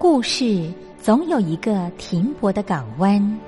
故事总有一个停泊的港湾。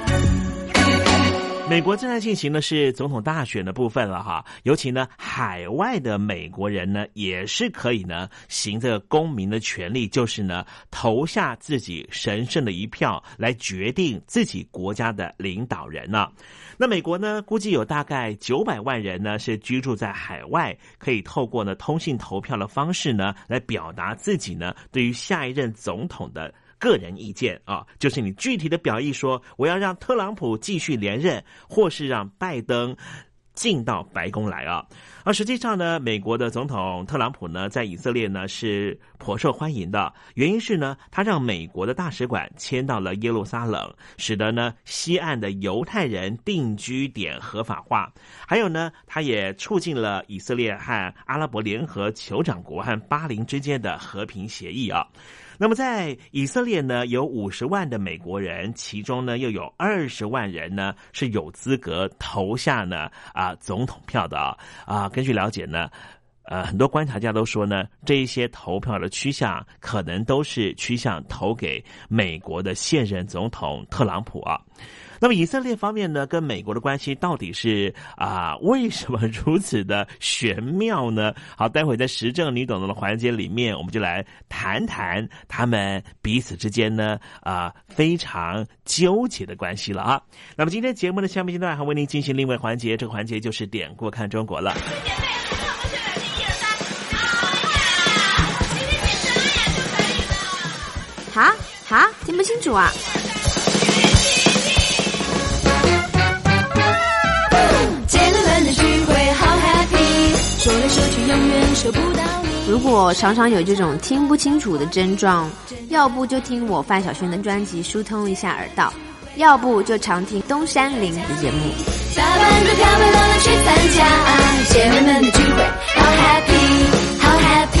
美国正在进行的是总统大选的部分了哈，尤其呢，海外的美国人呢，也是可以呢，行这个公民的权利，就是呢，投下自己神圣的一票，来决定自己国家的领导人呢。那美国呢，估计有大概九百万人呢，是居住在海外，可以透过呢通信投票的方式呢，来表达自己呢对于下一任总统的。个人意见啊，就是你具体的表意说，我要让特朗普继续连任，或是让拜登进到白宫来啊。而实际上呢，美国的总统特朗普呢，在以色列呢是颇受欢迎的，原因是呢，他让美国的大使馆迁到了耶路撒冷，使得呢西岸的犹太人定居点合法化，还有呢，他也促进了以色列和阿拉伯联合酋长国和巴林之间的和平协议啊。那么，在以色列呢，有五十万的美国人，其中呢又有二十万人呢是有资格投下呢啊总统票的啊啊。根据了解呢，呃，很多观察家都说呢，这一些投票的趋向可能都是趋向投给美国的现任总统特朗普啊。那么以色列方面呢，跟美国的关系到底是啊为什么如此的玄妙呢？好，待会在时政你懂得的环节里面，我们就来谈谈他们彼此之间呢啊非常纠结的关系了啊。那么今天节目的下面阶段还为您进行另外环节，这个环节就是点过看中国了。好，好，听不清楚啊。说来说去永远收不到如果常常有这种听不清楚的症状，要不就听我范晓萱的专辑疏通一下耳道，要不就常听东山林的节目。打扮的漂漂亮亮去参加姐妹们的聚会，好 happy，好 happy。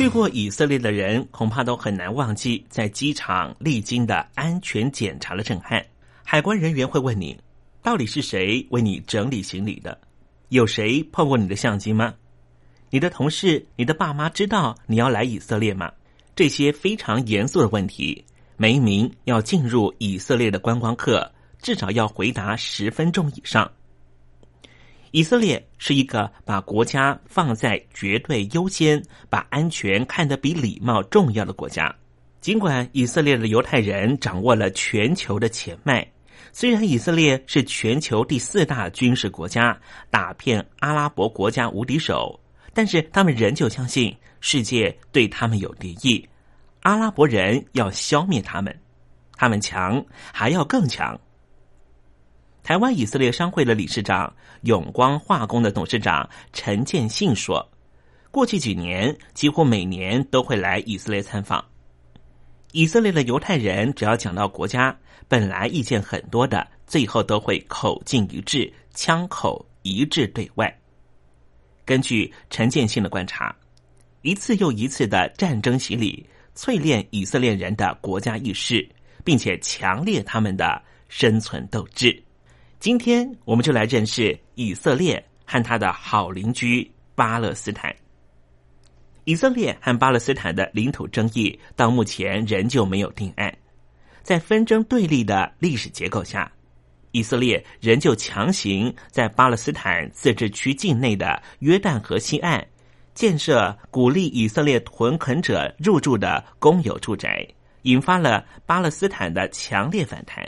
去过以色列的人恐怕都很难忘记在机场历经的安全检查的震撼。海关人员会问你，到底是谁为你整理行李的？有谁碰过你的相机吗？你的同事、你的爸妈知道你要来以色列吗？这些非常严肃的问题，每一名要进入以色列的观光客至少要回答十分钟以上。以色列是一个把国家放在绝对优先、把安全看得比礼貌重要的国家。尽管以色列的犹太人掌握了全球的钱脉，虽然以色列是全球第四大军事国家，打遍阿拉伯国家无敌手，但是他们仍旧相信世界对他们有敌意，阿拉伯人要消灭他们，他们强还要更强。台湾以色列商会的理事长、永光化工的董事长陈建信说：“过去几年，几乎每年都会来以色列参访。以色列的犹太人只要讲到国家，本来意见很多的，最后都会口径一致、枪口一致对外。根据陈建信的观察，一次又一次的战争洗礼，淬炼以色列人的国家意识，并且强烈他们的生存斗志。”今天我们就来认识以色列和他的好邻居巴勒斯坦。以色列和巴勒斯坦的领土争议到目前仍旧没有定案。在纷争对立的历史结构下，以色列仍旧强行在巴勒斯坦自治区境内的约旦河西岸建设鼓励以色列屯垦者入住的公有住宅，引发了巴勒斯坦的强烈反弹。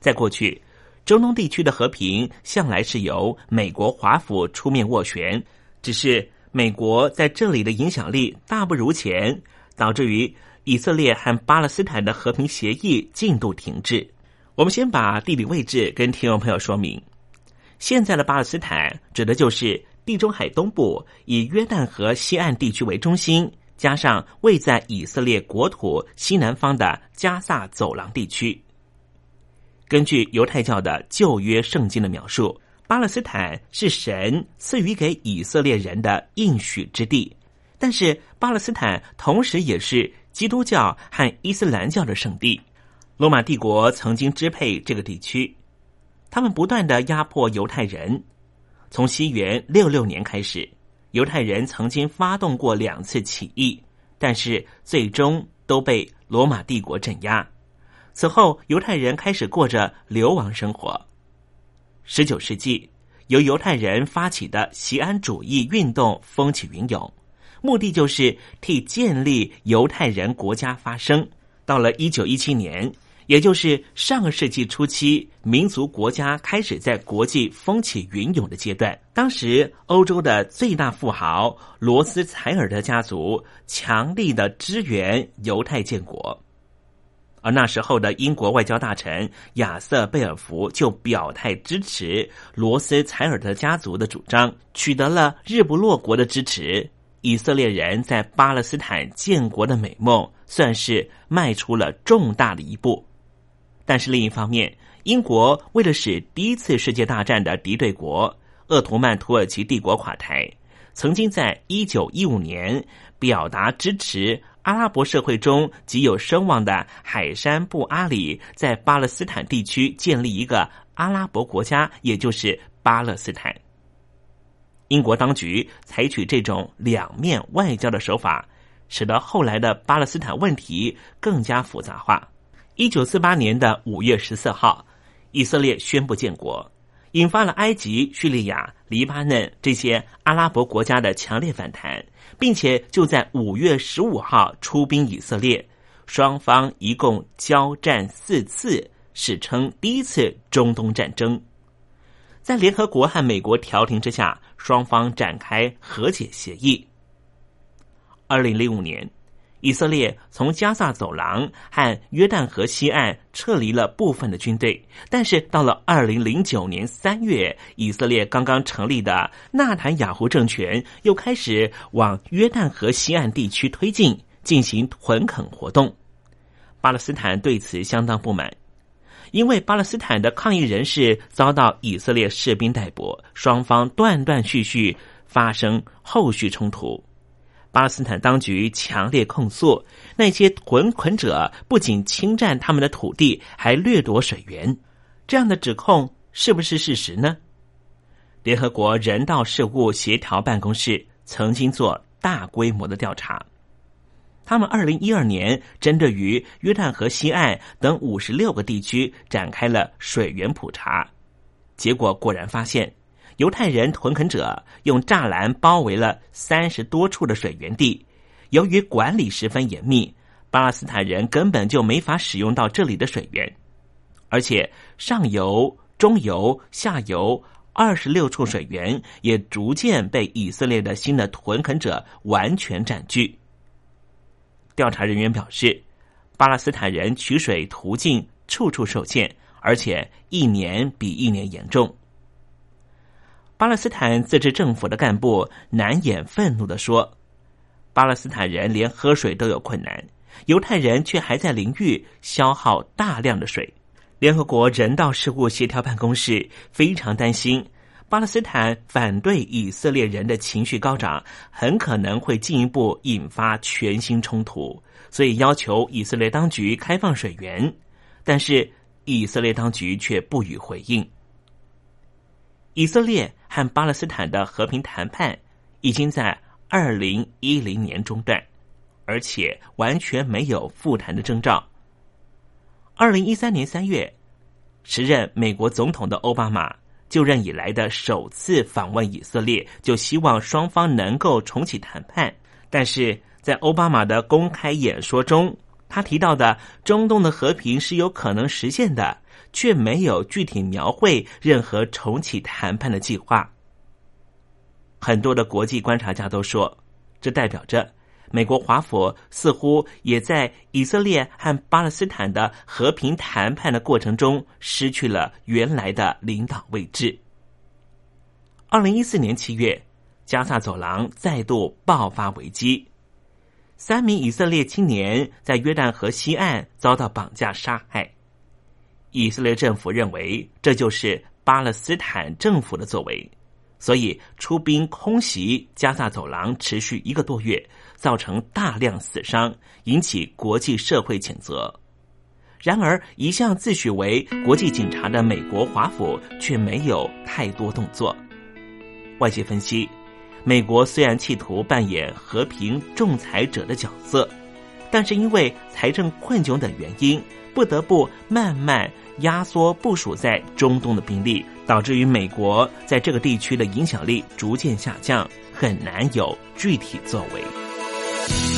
在过去。中东地区的和平向来是由美国华府出面斡旋，只是美国在这里的影响力大不如前，导致于以色列和巴勒斯坦的和平协议进度停滞。我们先把地理位置跟听众朋友说明：现在的巴勒斯坦指的就是地中海东部以约旦河西岸地区为中心，加上位在以色列国土西南方的加萨走廊地区。根据犹太教的旧约圣经的描述，巴勒斯坦是神赐予给以色列人的应许之地，但是巴勒斯坦同时也是基督教和伊斯兰教的圣地。罗马帝国曾经支配这个地区，他们不断的压迫犹太人。从西元六六年开始，犹太人曾经发动过两次起义，但是最终都被罗马帝国镇压。此后，犹太人开始过着流亡生活。十九世纪，由犹太人发起的锡安主义运动风起云涌，目的就是替建立犹太人国家发声。到了一九一七年，也就是上个世纪初期，民族国家开始在国际风起云涌的阶段。当时，欧洲的最大富豪罗斯柴尔德家族强力的支援犹太建国。而那时候的英国外交大臣亚瑟贝尔福就表态支持罗斯柴尔德家族的主张，取得了日不落国的支持。以色列人在巴勒斯坦建国的美梦算是迈出了重大的一步。但是另一方面，英国为了使第一次世界大战的敌对国鄂图曼土耳其帝国垮台，曾经在一九一五年表达支持。阿拉伯社会中极有声望的海山布阿里在巴勒斯坦地区建立一个阿拉伯国家，也就是巴勒斯坦。英国当局采取这种两面外交的手法，使得后来的巴勒斯坦问题更加复杂化。一九四八年的五月十四号，以色列宣布建国，引发了埃及、叙利亚、黎巴嫩这些阿拉伯国家的强烈反弹。并且就在五月十五号出兵以色列，双方一共交战四次，史称第一次中东战争。在联合国和美国调停之下，双方展开和解协议。二零零五年，以色列从加萨走廊和约旦河西岸撤离了部分的军队，但是到了二零零九年三月，以色列刚刚成立的纳坦雅胡政权又开始往约旦河西岸地区推进，进行屯垦活动。巴勒斯坦对此相当不满，因为巴勒斯坦的抗议人士遭到以色列士兵逮捕，双方断断续续发生后续冲突。巴勒斯坦当局强烈控诉那些屯垦者不仅侵占他们的土地，还掠夺水源。这样的指控是不是事实呢？联合国人道事务协调办公室曾经做大规模的调查，他们二零一二年针对于约旦河西岸等五十六个地区展开了水源普查，结果果然发现。犹太人屯垦者用栅栏包围了三十多处的水源地，由于管理十分严密，巴勒斯坦人根本就没法使用到这里的水源，而且上游、中游、下游二十六处水源也逐渐被以色列的新的屯垦者完全占据。调查人员表示，巴勒斯坦人取水途径处处受限，而且一年比一年严重。巴勒斯坦自治政府的干部难掩愤怒的说：“巴勒斯坦人连喝水都有困难，犹太人却还在淋浴，消耗大量的水。”联合国人道事务协调办公室非常担心，巴勒斯坦反对以色列人的情绪高涨，很可能会进一步引发全新冲突，所以要求以色列当局开放水源，但是以色列当局却不予回应。以色列和巴勒斯坦的和平谈判已经在二零一零年中断，而且完全没有复谈的征兆。二零一三年三月，时任美国总统的奥巴马就任以来的首次访问以色列，就希望双方能够重启谈判。但是在奥巴马的公开演说中，他提到的中东的和平是有可能实现的。却没有具体描绘任何重启谈判的计划。很多的国际观察家都说，这代表着美国华府似乎也在以色列和巴勒斯坦的和平谈判的过程中失去了原来的领导位置。二零一四年七月，加萨走廊再度爆发危机，三名以色列青年在约旦河西岸遭到绑架杀害。以色列政府认为这就是巴勒斯坦政府的作为，所以出兵空袭加萨走廊，持续一个多月，造成大量死伤，引起国际社会谴责。然而，一向自诩为国际警察的美国华府却没有太多动作。外界分析，美国虽然企图扮演和平仲裁者的角色，但是因为财政困窘等原因。不得不慢慢压缩部署在中东的兵力，导致于美国在这个地区的影响力逐渐下降，很难有具体作为。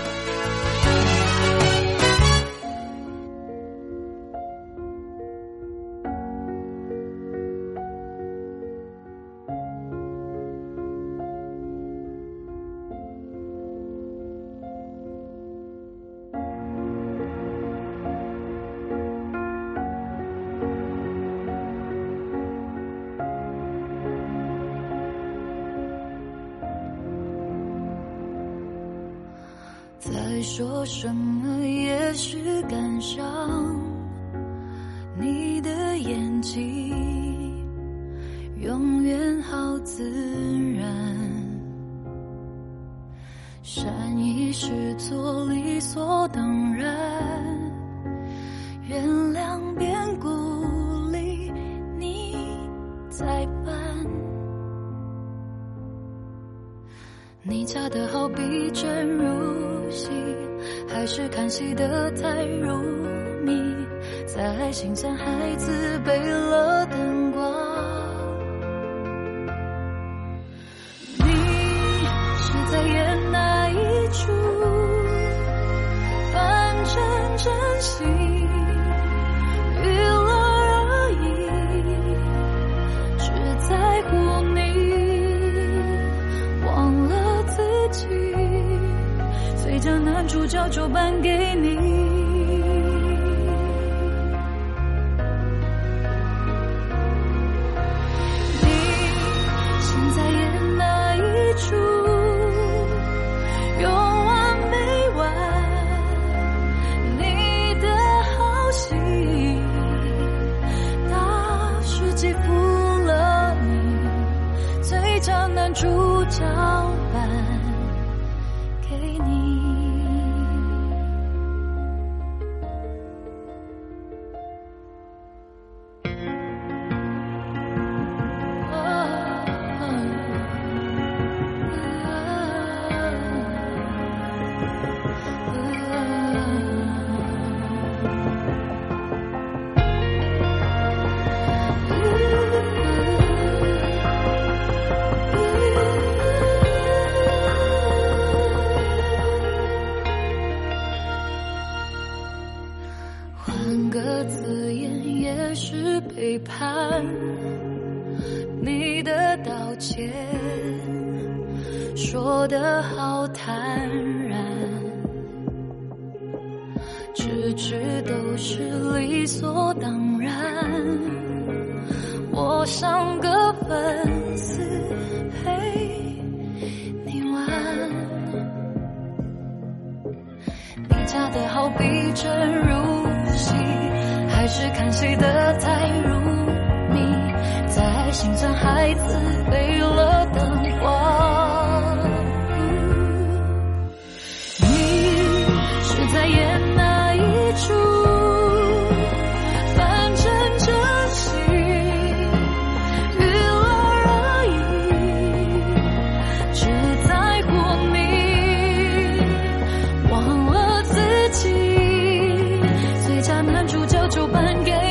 说什么也是感伤，你的眼睛永远好自然，善意是做理所当然，原谅变故里你在扮。你假的好比真如戏，还是看戏的太入迷？在心酸孩子背了灯光，你是在演哪一出？反正真心就颁给。你还给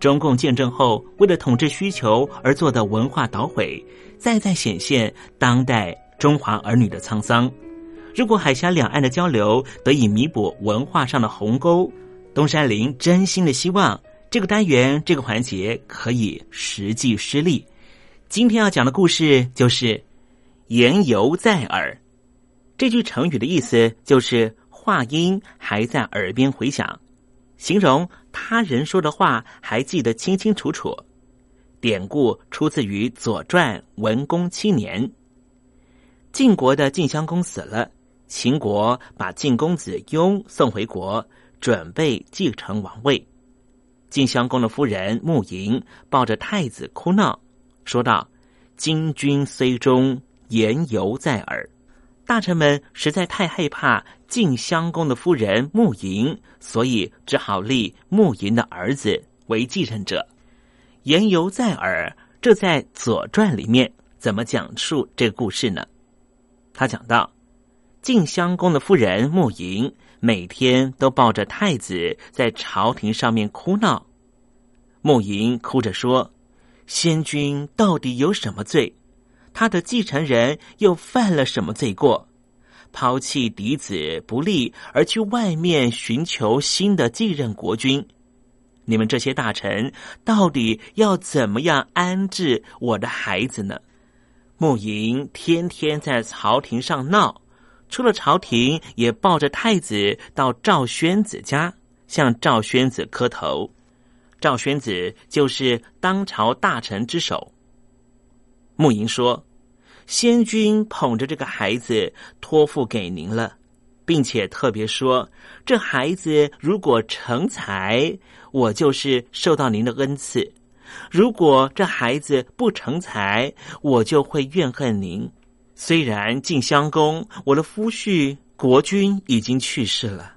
中共建政后为了统治需求而做的文化捣毁，再再显现当代中华儿女的沧桑。如果海峡两岸的交流得以弥补文化上的鸿沟，东山林真心的希望这个单元这个环节可以实际施力。今天要讲的故事就是“言犹在耳”。这句成语的意思就是话音还在耳边回响，形容他人说的话还记得清清楚楚。典故出自于《左传》文公七年，晋国的晋襄公死了，秦国把晋公子雍送回国，准备继承王位。晋襄公的夫人穆莹抱着太子哭闹。说道：“今君虽忠，言犹在耳。”大臣们实在太害怕晋襄公的夫人穆莹，所以只好立穆莹的儿子为继承者。言犹在耳，这在《左传》里面怎么讲述这个故事呢？他讲到，晋襄公的夫人穆莹每天都抱着太子在朝廷上面哭闹。穆莹哭着说。先君到底有什么罪？他的继承人又犯了什么罪过？抛弃嫡子不利，而去外面寻求新的继任国君？你们这些大臣到底要怎么样安置我的孩子呢？穆莹天天在朝廷上闹，出了朝廷也抱着太子到赵宣子家，向赵宣子磕头。赵宣子就是当朝大臣之首。穆莹说：“先君捧着这个孩子托付给您了，并且特别说，这孩子如果成才，我就是受到您的恩赐；如果这孩子不成才，我就会怨恨您。虽然晋襄公，我的夫婿国君已经去世了，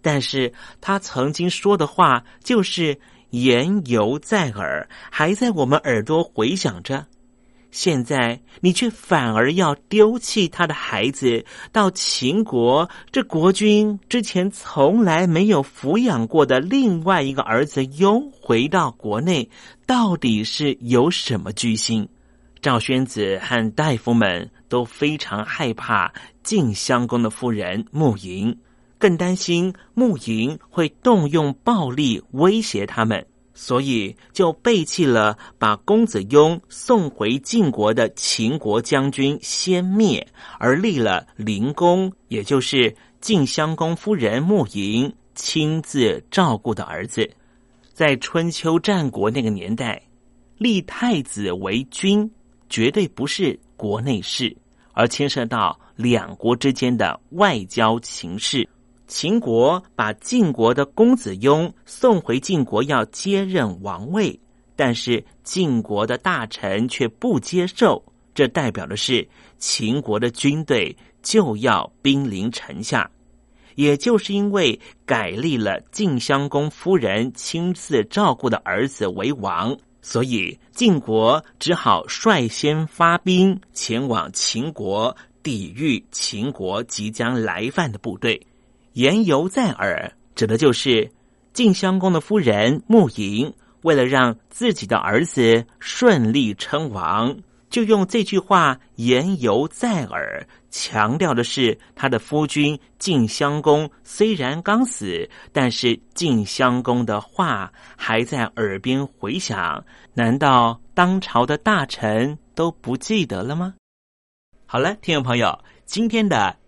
但是他曾经说的话就是。”言犹在耳，还在我们耳朵回响着。现在你却反而要丢弃他的孩子，到秦国这国君之前从来没有抚养过的另外一个儿子拥回到国内，到底是有什么居心？赵宣子和大夫们都非常害怕晋襄公的夫人穆莹。更担心穆莹会动用暴力威胁他们，所以就背弃了把公子雍送回晋国的秦国将军先灭，而立了灵公，也就是晋襄公夫人穆莹亲自照顾的儿子。在春秋战国那个年代，立太子为君，绝对不是国内事，而牵涉到两国之间的外交情势。秦国把晋国的公子雍送回晋国，要接任王位，但是晋国的大臣却不接受，这代表的是秦国的军队就要兵临城下。也就是因为改立了晋襄公夫人亲自照顾的儿子为王，所以晋国只好率先发兵前往秦国，抵御秦国即将来犯的部队。言犹在耳，指的就是晋襄公的夫人穆莹，为了让自己的儿子顺利称王，就用这句话“言犹在耳”，强调的是他的夫君晋襄公虽然刚死，但是晋襄公的话还在耳边回响。难道当朝的大臣都不记得了吗？好了，听众朋友，今天的。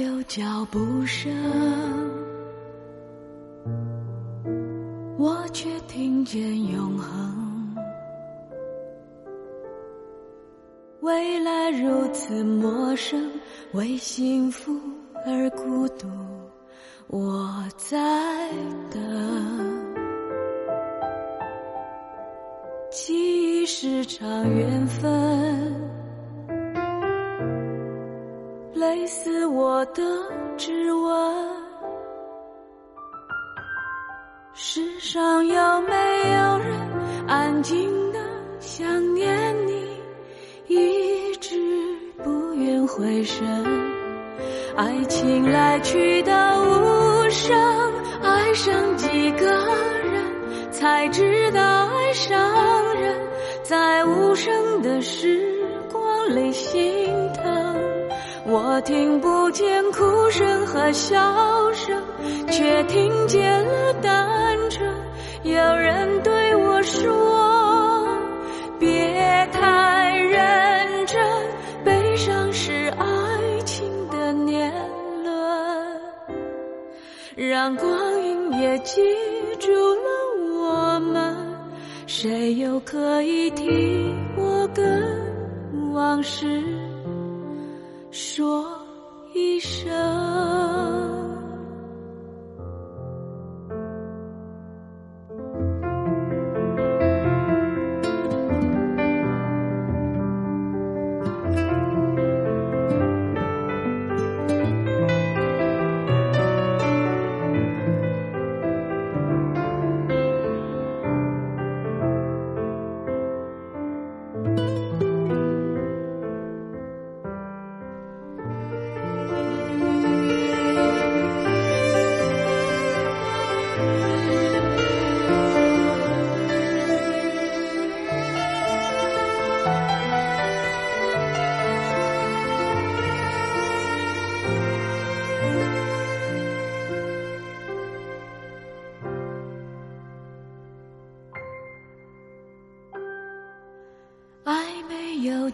有脚步声，我却听见永恒。未来如此陌生，为幸福而孤独，我在等。记忆是场缘分。类似我的指纹，世上有没有人安静的想念你，一直不愿回神？爱情来去的无声，爱上几个人才知道爱上人，在无声的时光里心疼。我听不见哭声和笑声，却听见了单纯。有人对我说：“别太认真，悲伤是爱情的年轮。”让光阴也记住了我们，谁又可以替我跟往事？说一声。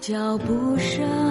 脚步声，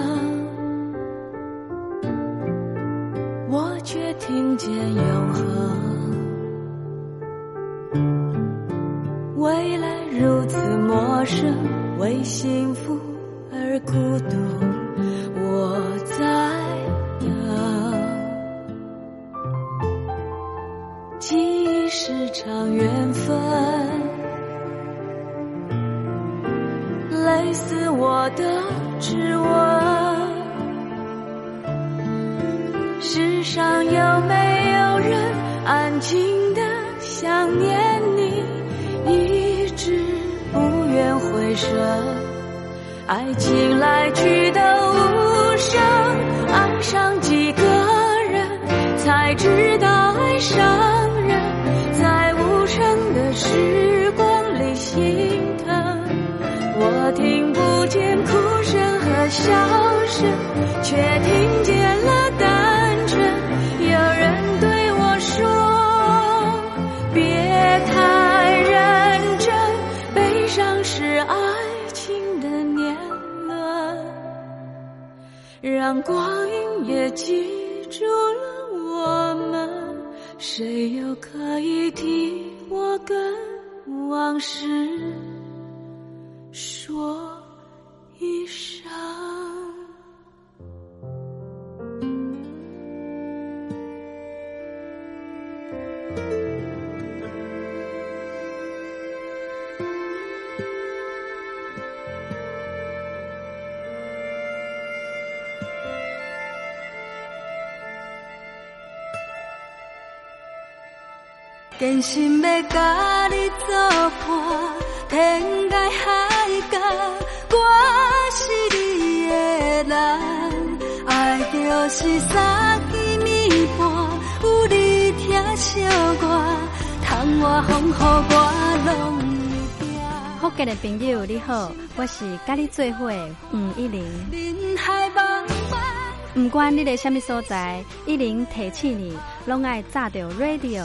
声，却听见了单纯。有人对我说：“别太认真，悲伤是爱情的年轮，让光阴也记住了我们。谁又可以替我跟往事？”说真心要甲你作伴，天涯海角，我是你的人。爱就是三更暝半，有你听小歌，窗外风雨我拢会惊。福建的朋友你好，我是甲你做伙吴一玲。人海茫茫。不管你在什么所在，一零提起你，拢爱炸着 radio，